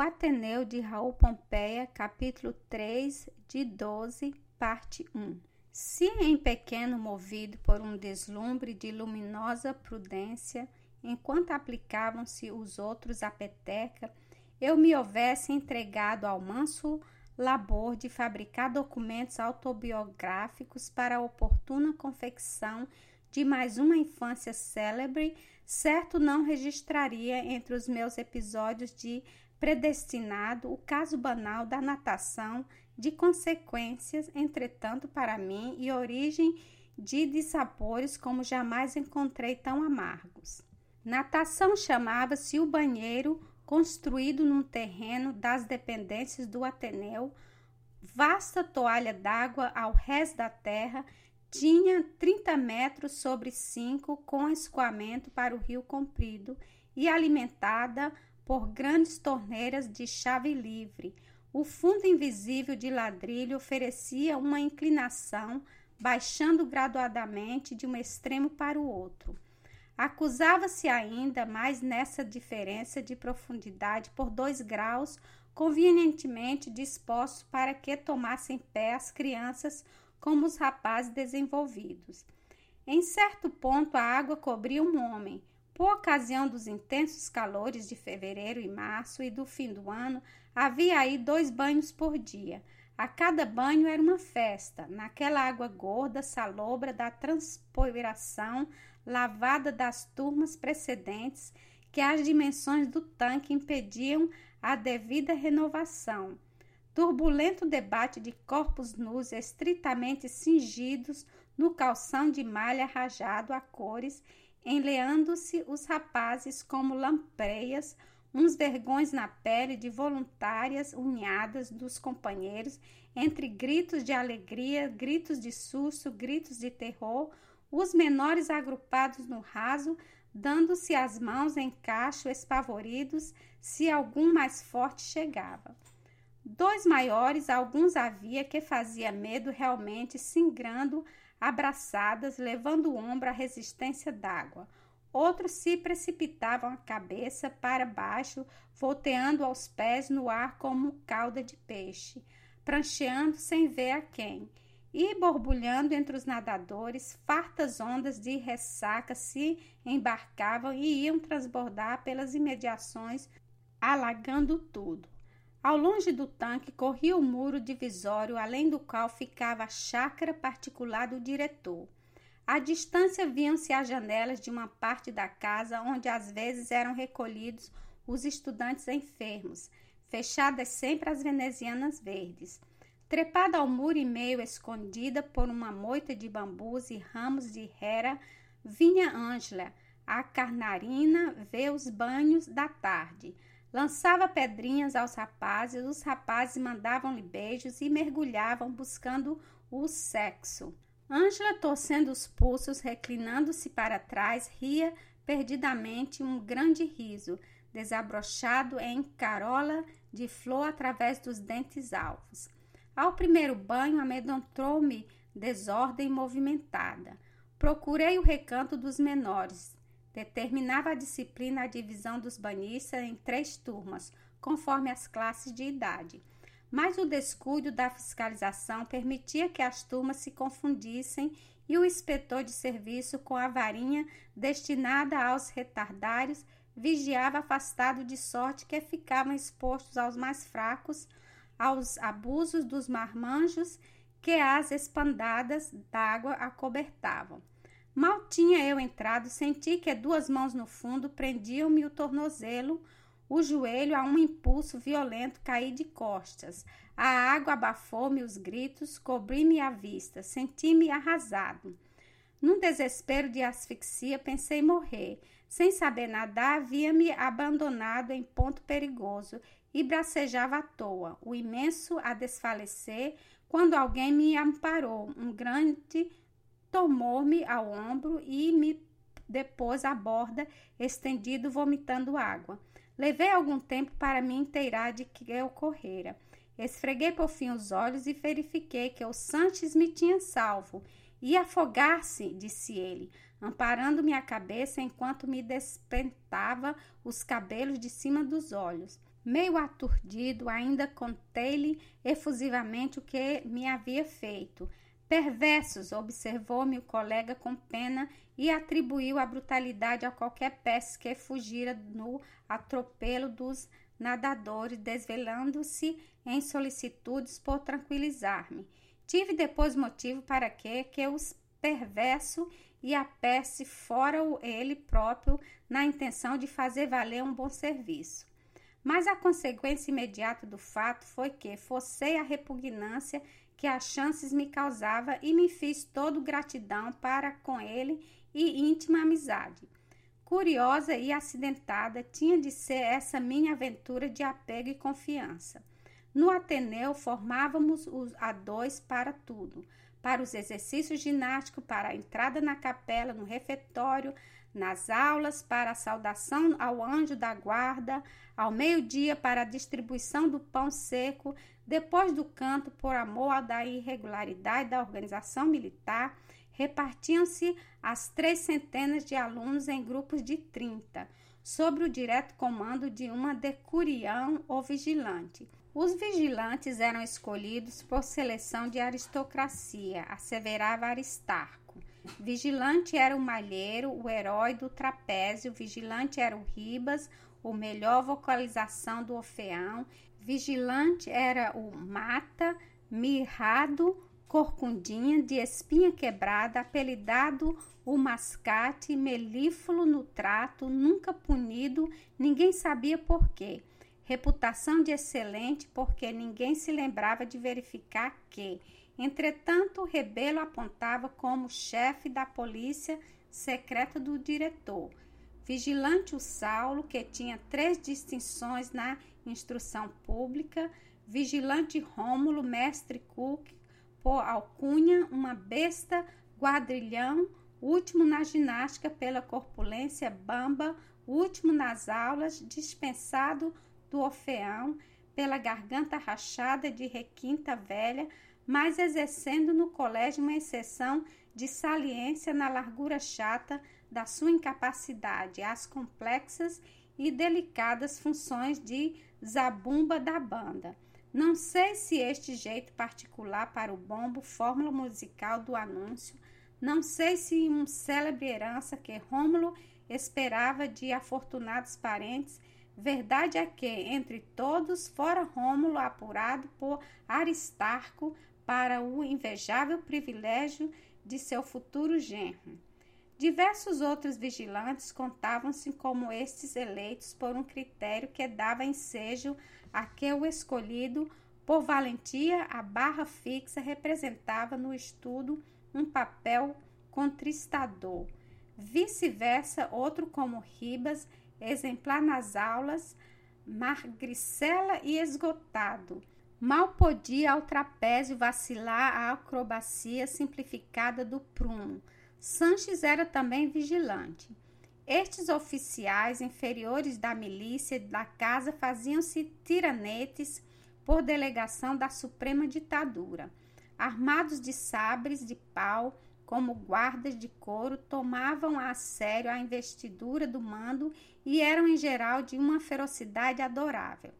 Ateneu de Raul Pompeia, capítulo 3, de 12, parte 1. Se em pequeno movido por um deslumbre de luminosa prudência, enquanto aplicavam-se os outros à peteca, eu me houvesse entregado ao manso labor de fabricar documentos autobiográficos para a oportuna confecção de mais uma infância célebre, certo não registraria entre os meus episódios de predestinado o caso banal da natação, de consequências, entretanto, para mim, e origem de dissabores como jamais encontrei tão amargos. Natação chamava-se o banheiro, construído num terreno das dependências do Ateneu, vasta toalha d'água ao resto da terra, tinha 30 metros sobre 5, com escoamento para o rio comprido e alimentada por grandes torneiras de chave livre. O fundo invisível de ladrilho oferecia uma inclinação, baixando graduadamente de um extremo para o outro. Acusava-se ainda mais nessa diferença de profundidade por dois graus, convenientemente dispostos para que tomassem pé as crianças como os rapazes desenvolvidos. Em certo ponto, a água cobria um homem, por ocasião dos intensos calores de fevereiro e março e do fim do ano, havia aí dois banhos por dia. A cada banho era uma festa, naquela água gorda, salobra da transpiração lavada das turmas precedentes, que as dimensões do tanque impediam a devida renovação. Turbulento debate de corpos nus estritamente cingidos no calção de malha rajado a cores enleando-se os rapazes como lampreias, uns vergões na pele de voluntárias unhadas dos companheiros, entre gritos de alegria, gritos de susto, gritos de terror, os menores agrupados no raso, dando-se as mãos em cacho, espavoridos, se algum mais forte chegava. Dois maiores, alguns havia que fazia medo realmente, singrando abraçadas, levando o ombro à resistência d'água. Outros se precipitavam a cabeça para baixo, volteando aos pés no ar como cauda de peixe, prancheando sem ver a quem, e borbulhando entre os nadadores, fartas ondas de ressaca se embarcavam e iam transbordar pelas imediações, alagando tudo. Ao longe do tanque corria o muro divisório, além do qual ficava a chácara particular do diretor. À distância viam-se as janelas de uma parte da casa onde às vezes eram recolhidos os estudantes enfermos, fechadas sempre as venezianas verdes. Trepada ao muro e meio escondida por uma moita de bambus e ramos de hera, vinha Ângela, a carnarina, ver os banhos da tarde. Lançava pedrinhas aos rapazes, os rapazes mandavam-lhe beijos e mergulhavam buscando o sexo. Ângela, torcendo os pulsos, reclinando-se para trás, ria perdidamente um grande riso, desabrochado em carola de flor através dos dentes alvos. Ao primeiro banho, amedrontou-me desordem movimentada. Procurei o recanto dos menores, Determinava a disciplina a divisão dos banhistas em três turmas, conforme as classes de idade. Mas o descuido da fiscalização permitia que as turmas se confundissem e o inspetor de serviço, com a varinha destinada aos retardários, vigiava afastado de sorte que ficavam expostos aos mais fracos, aos abusos dos marmanjos que as espandadas d'água acobertavam. Mal tinha eu entrado, senti que duas mãos no fundo prendiam-me o tornozelo, o joelho a um impulso violento caí de costas. A água abafou-me os gritos, cobri-me a vista, senti-me arrasado. Num desespero de asfixia, pensei morrer. Sem saber nadar, havia-me abandonado em ponto perigoso e bracejava à toa, o imenso a desfalecer, quando alguém me amparou, um grande tomou-me ao ombro e me depôs à borda, estendido, vomitando água. Levei algum tempo para me inteirar de que ocorrera. Esfreguei por fim os olhos e verifiquei que o Sanches me tinha salvo. Ia afogar-se, disse ele, amparando minha cabeça enquanto me despentava os cabelos de cima dos olhos. Meio aturdido, ainda contei-lhe efusivamente o que me havia feito. Perversos, observou-me o colega com pena e atribuiu a brutalidade a qualquer peça que fugira no atropelo dos nadadores, desvelando-se em solicitudes por tranquilizar-me. Tive depois motivo para que, que os perverso e a peste fora ele próprio na intenção de fazer valer um bom serviço. Mas a consequência imediata do fato foi que forcei a repugnância que as chances me causava e me fiz todo gratidão para com ele e íntima amizade. Curiosa e acidentada tinha de ser essa minha aventura de apego e confiança. No Ateneu formávamos os a dois para tudo, para os exercícios ginásticos, para a entrada na capela, no refeitório, nas aulas, para a saudação ao anjo da guarda, ao meio-dia, para a distribuição do pão seco, depois do canto, por amor da irregularidade da organização militar, repartiam-se as três centenas de alunos em grupos de trinta, sob o direto comando de uma decurião ou vigilante. Os vigilantes eram escolhidos por seleção de aristocracia, asseverava Aristarco. Vigilante era o malheiro, o herói do trapézio, vigilante era o Ribas, o melhor vocalização do Orfeão, vigilante era o Mata, mirrado, corcundinha, de espinha quebrada, apelidado o mascate, melífluo no trato, nunca punido, ninguém sabia por quê reputação de excelente, porque ninguém se lembrava de verificar que, entretanto, Rebelo apontava como chefe da polícia secreta do diretor. Vigilante o Saulo, que tinha três distinções na instrução pública, vigilante Rômulo, mestre Cook, por alcunha, uma besta, guadrilhão, último na ginástica pela corpulência bamba, último nas aulas, dispensado do Orfeão, pela garganta rachada de requinta velha, mas exercendo no colégio uma exceção de saliência na largura chata da sua incapacidade às complexas e delicadas funções de zabumba da banda. Não sei se este jeito particular para o bombo, fórmula musical do anúncio, não sei se um célebre herança que Rômulo esperava de afortunados parentes Verdade é que, entre todos, fora Rômulo apurado por Aristarco para o invejável privilégio de seu futuro genro. Diversos outros vigilantes contavam-se como estes eleitos por um critério que dava ensejo a que o escolhido, por valentia, a barra fixa representava no estudo um papel contristador. Vice-versa, outro como Ribas exemplar nas aulas, magricela e esgotado. Mal podia ao trapézio vacilar a acrobacia simplificada do prumo. Sanches era também vigilante. Estes oficiais inferiores da milícia da casa faziam-se tiranetes por delegação da suprema ditadura. Armados de sabres de pau, como guardas de couro, tomavam a sério a investidura do mando e eram, em geral, de uma ferocidade adorável.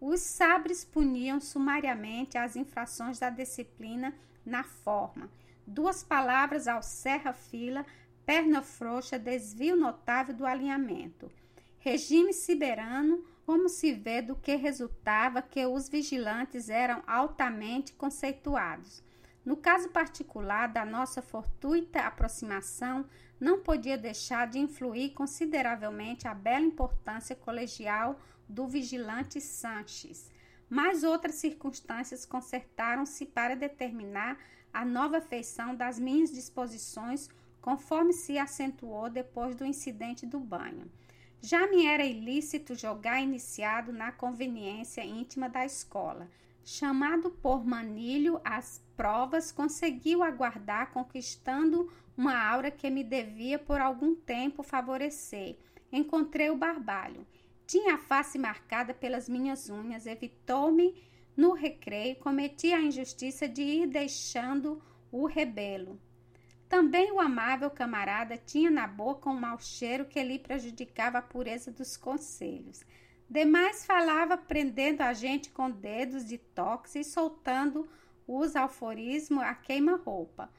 Os sabres puniam sumariamente as infrações da disciplina na forma. Duas palavras ao serra-fila, perna frouxa, desvio notável do alinhamento. Regime siberano, como se vê do que resultava que os vigilantes eram altamente conceituados. No caso particular da nossa fortuita aproximação, não podia deixar de influir consideravelmente a bela importância colegial do vigilante Sanches. Mas outras circunstâncias consertaram-se para determinar a nova feição das minhas disposições, conforme se acentuou depois do incidente do banho. Já me era ilícito jogar iniciado na conveniência íntima da escola. Chamado por Manilho às provas, conseguiu aguardar, conquistando uma aura que me devia por algum tempo favorecer. Encontrei o barbalho. Tinha a face marcada pelas minhas unhas, evitou-me no recreio, cometi a injustiça de ir deixando o rebelo. Também o amável camarada tinha na boca um mau cheiro que lhe prejudicava a pureza dos conselhos. Demais falava prendendo a gente com dedos de toques e soltando os alforismos a queima-roupa.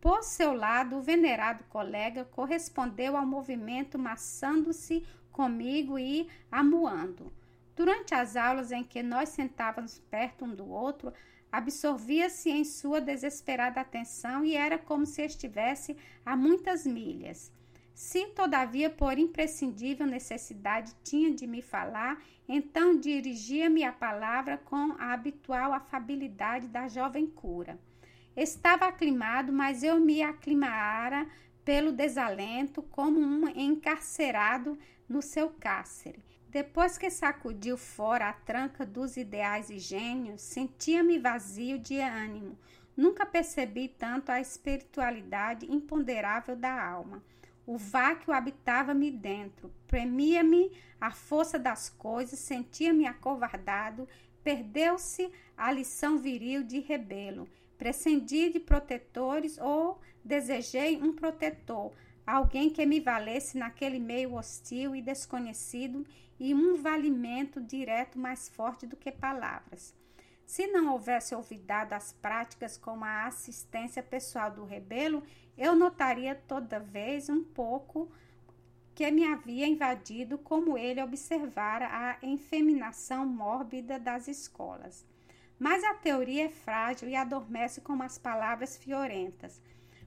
Por seu lado, o venerado colega correspondeu ao movimento maçando-se comigo e amuando. Durante as aulas em que nós sentávamos perto um do outro, absorvia-se em sua desesperada atenção e era como se estivesse a muitas milhas. Se, todavia, por imprescindível necessidade tinha de me falar, então dirigia-me a palavra com a habitual afabilidade da jovem cura. Estava aclimado, mas eu me aclimara pelo desalento, como um encarcerado no seu cárcere. Depois que sacudiu fora a tranca dos ideais e gênios, sentia-me vazio de ânimo. Nunca percebi tanto a espiritualidade imponderável da alma. O vácuo habitava-me dentro, premia-me a força das coisas, sentia-me acovardado, perdeu-se a lição viril de rebelo. Prescendi de protetores ou desejei um protetor, alguém que me valesse naquele meio hostil e desconhecido e um valimento direto mais forte do que palavras. Se não houvesse olvidado as práticas como a assistência pessoal do rebelo, eu notaria toda vez um pouco que me havia invadido como ele observara a efeminação mórbida das escolas. Mas a teoria é frágil e adormece como as palavras fiorentas.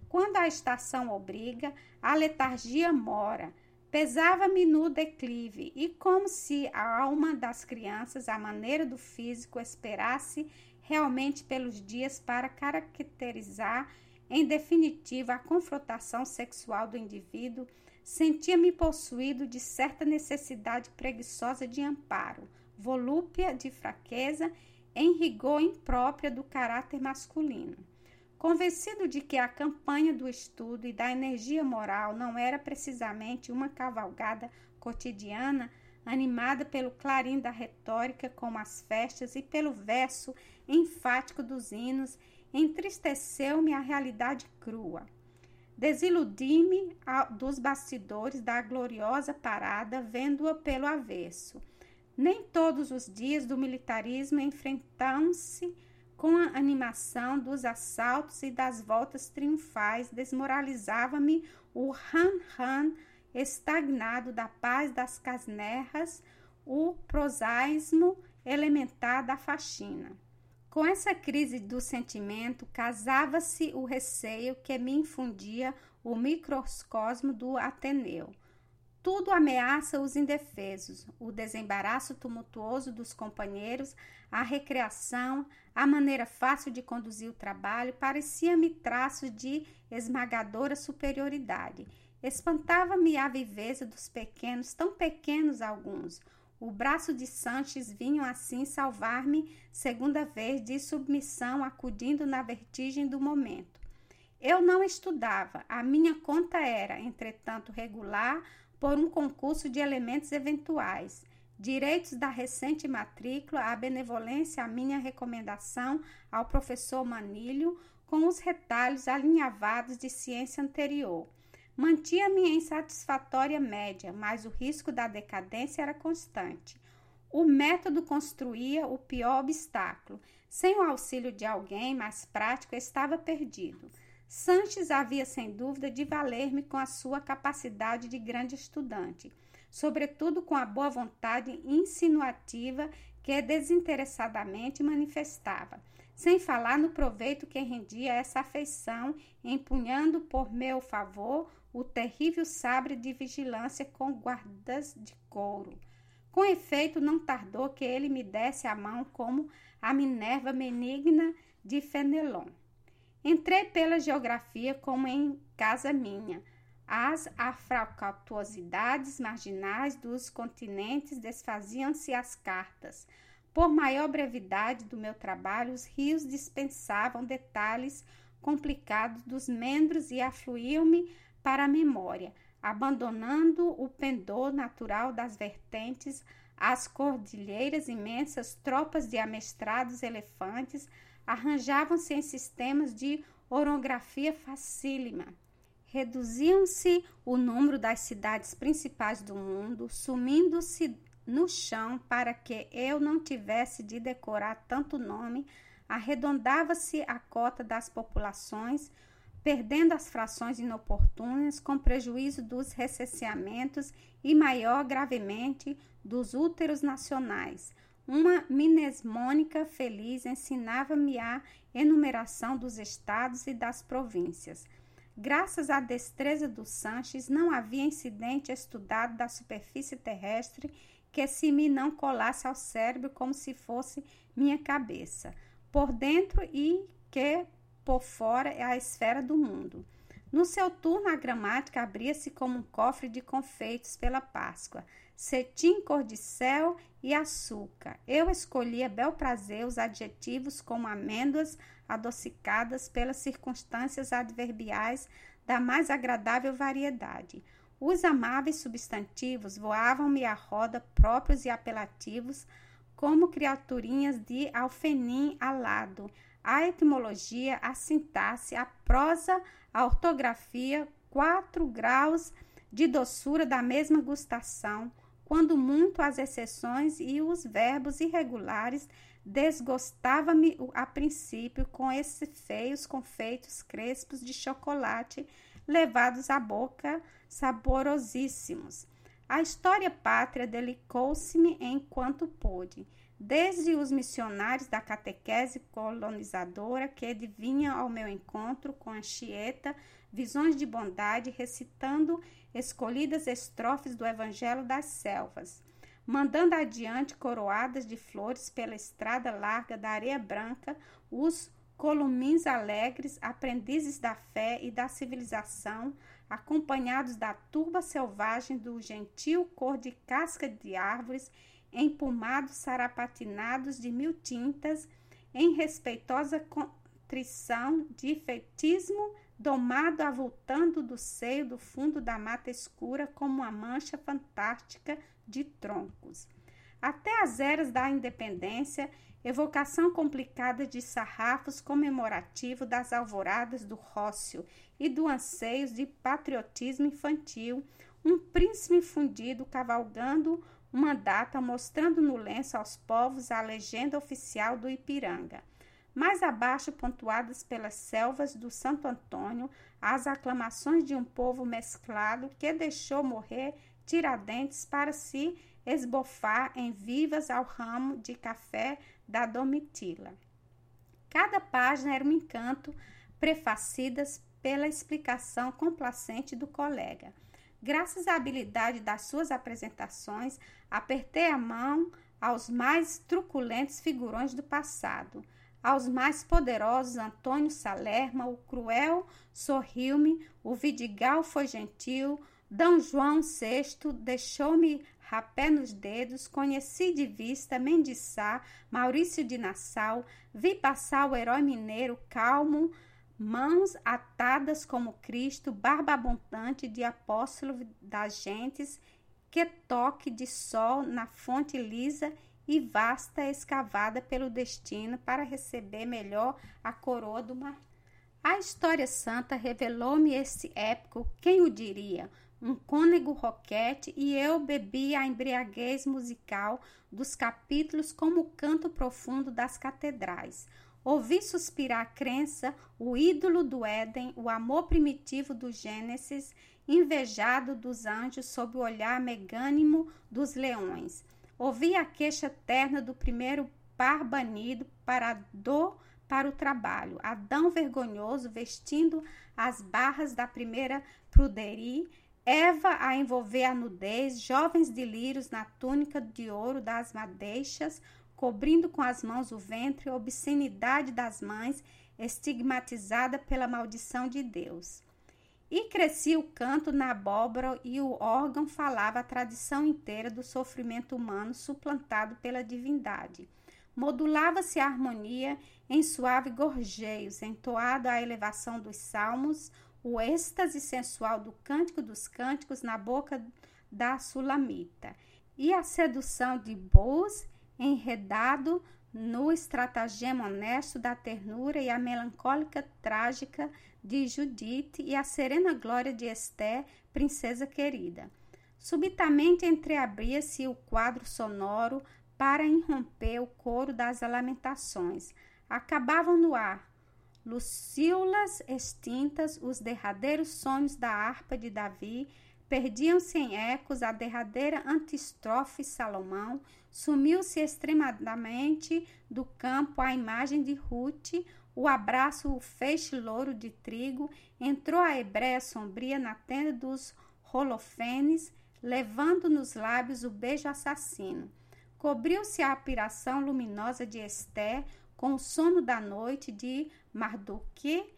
Quando a estação obriga, a letargia mora. Pesava-me no declive, e como se a alma das crianças, à maneira do físico, esperasse realmente pelos dias para caracterizar em definitiva, a confrontação sexual do indivíduo sentia-me possuído de certa necessidade preguiçosa de amparo, volúpia de fraqueza, em rigor imprópria do caráter masculino. Convencido de que a campanha do estudo e da energia moral não era precisamente uma cavalgada cotidiana, animada pelo clarim da retórica como as festas e pelo verso enfático dos hinos entristeceu-me a realidade crua. Desiludi-me dos bastidores da gloriosa parada, vendo-a pelo avesso. Nem todos os dias do militarismo enfrentam-se com a animação dos assaltos e das voltas triunfais, desmoralizava-me o ran-ran estagnado da paz das casnerras, o prosaísmo elementar da faxina. Com essa crise do sentimento, casava-se o receio que me infundia o microcosmo do Ateneu. Tudo ameaça os indefesos, o desembaraço tumultuoso dos companheiros, a recreação, a maneira fácil de conduzir o trabalho, parecia-me traço de esmagadora superioridade. Espantava-me a viveza dos pequenos, tão pequenos alguns, o braço de Sanches vinha assim salvar-me segunda vez de submissão, acudindo na vertigem do momento. Eu não estudava, a minha conta era, entretanto, regular por um concurso de elementos eventuais. Direitos da recente matrícula, a benevolência, a minha recomendação ao professor Manilho, com os retalhos alinhavados de ciência anterior. Mantinha-me em satisfatória média, mas o risco da decadência era constante. O método construía o pior obstáculo. Sem o auxílio de alguém mais prático, estava perdido. Sanches havia sem dúvida de valer-me com a sua capacidade de grande estudante, sobretudo com a boa vontade insinuativa que desinteressadamente manifestava, sem falar no proveito que rendia essa afeição, empunhando por meu favor o terrível sabre de vigilância com guardas de couro. Com efeito, não tardou que ele me desse a mão como a Minerva benigna de Fenelon. Entrei pela geografia como em casa minha. As afracatuosidades marginais dos continentes desfaziam-se as cartas. Por maior brevidade do meu trabalho, os rios dispensavam detalhes complicados dos membros e afluíam-me para a memória, abandonando o pendor natural das vertentes, as cordilheiras imensas, tropas de amestrados elefantes arranjavam-se em sistemas de orografia facílima. Reduziam-se o número das cidades principais do mundo, sumindo-se no chão para que eu não tivesse de decorar tanto nome, arredondava-se a cota das populações, perdendo as frações inoportunas, com prejuízo dos recenseamentos e, maior gravemente, dos úteros nacionais. Uma minesmônica feliz ensinava-me a enumeração dos estados e das províncias. Graças à destreza do Sanches, não havia incidente estudado da superfície terrestre que se me não colasse ao cérebro como se fosse minha cabeça, por dentro e que por fora é a esfera do mundo. No seu turno, a gramática abria-se como um cofre de confeitos pela Páscoa, cetim cor de céu e açúcar. Eu escolhi a bel prazer os adjetivos como amêndoas adocicadas pelas circunstâncias adverbiais da mais agradável variedade. Os amáveis substantivos voavam-me à roda próprios e apelativos, como criaturinhas de alfenim alado. A etimologia, a sintaxe, a prosa, a ortografia, quatro graus de doçura da mesma gustação, quando muito as exceções e os verbos irregulares desgostava-me a princípio com esses feios confeitos crespos de chocolate levados à boca saborosíssimos. A história pátria delicou-se-me enquanto pôde, desde os missionários da catequese colonizadora que adivinham ao meu encontro com a Chieta visões de bondade, recitando escolhidas estrofes do Evangelho das Selvas, mandando adiante coroadas de flores pela estrada larga da areia branca os columins alegres, aprendizes da fé e da civilização, acompanhados da turba selvagem do gentil cor de casca de árvores, empumados sarapatinados de mil tintas, em respeitosa contrição de fetismo, domado avultando do seio do fundo da mata escura como uma mancha fantástica de troncos. Até as eras da independência, evocação complicada de sarrafos comemorativo das alvoradas do rócio e do anseios de patriotismo infantil, um príncipe fundido cavalgando uma data mostrando no lenço aos povos a legenda oficial do Ipiranga. Mais abaixo, pontuadas pelas selvas do Santo Antônio, as aclamações de um povo mesclado que deixou morrer Tiradentes para se esbofar em vivas ao ramo de café da Domitila. Cada página era um encanto, prefacidas pela explicação complacente do colega. Graças à habilidade das suas apresentações, apertei a mão aos mais truculentos figurões do passado. Aos mais poderosos, Antônio Salerma, o cruel sorriu-me, o Vidigal foi gentil, D. João VI deixou-me rapé nos dedos, conheci de vista Mendiçá, Maurício de Nassau, vi passar o herói mineiro calmo, mãos atadas como Cristo, barba abundante de apóstolo das gentes, que toque de sol na fonte lisa e vasta escavada pelo destino para receber melhor a coroa do mar. A história santa revelou-me esse épico, quem o diria? Um cônego roquete e eu bebi a embriaguez musical dos capítulos como o canto profundo das catedrais. Ouvi suspirar a crença, o ídolo do Éden, o amor primitivo do Gênesis, invejado dos anjos sob o olhar megânimo dos leões. Ouvi a queixa terna do primeiro par banido para a dor para o trabalho. Adão vergonhoso vestindo as barras da primeira pruderie, Eva a envolver a nudez, jovens de lírios na túnica de ouro das madeixas, cobrindo com as mãos o ventre, obscenidade das mães, estigmatizada pela maldição de Deus. E crescia o canto na abóbora e o órgão falava a tradição inteira do sofrimento humano suplantado pela divindade. Modulava-se a harmonia em suave gorjeios, entoado à elevação dos salmos, o êxtase sensual do cântico dos cânticos na boca da sulamita, e a sedução de Boaz enredado no estratagema honesto da ternura e a melancólica trágica de Judite e a serena glória de Esther, princesa querida. Subitamente entreabria-se o quadro sonoro para irromper o coro das lamentações. Acabavam no ar, lucíolas extintas, os derradeiros sonhos da harpa de Davi, perdiam-se em ecos a derradeira antistrofe Salomão, sumiu-se extremadamente do campo a imagem de Ruth, o abraço, o feixe louro de trigo, entrou a hebreia sombria na tenda dos holofenes, levando nos lábios o beijo assassino. Cobriu-se a apiração luminosa de Esther com o sono da noite de Mardoque.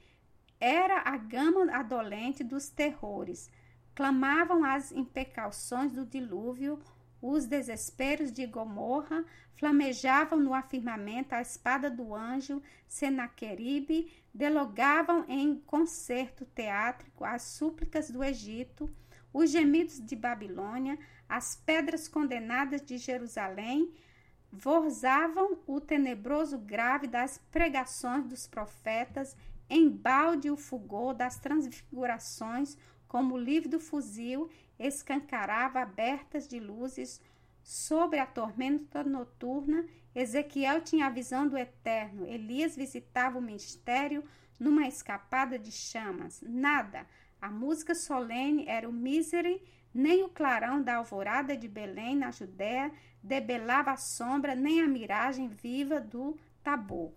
Era a gama adolente dos terrores. Clamavam as imprecauções do dilúvio, os desesperos de Gomorra, flamejavam no afirmamento a espada do anjo Senaqueribe, delogavam em concerto teátrico as súplicas do Egito, os gemidos de Babilônia, as pedras condenadas de Jerusalém, vorzavam o tenebroso grave das pregações dos profetas, embalde o fulgor das transfigurações, como o livro do fuzil escancarava abertas de luzes sobre a tormenta noturna. Ezequiel tinha a visão do eterno. Elias visitava o mistério numa escapada de chamas. Nada, a música solene era o mísere, nem o clarão da alvorada de Belém, na Judéia, debelava a sombra, nem a miragem viva do Tabor.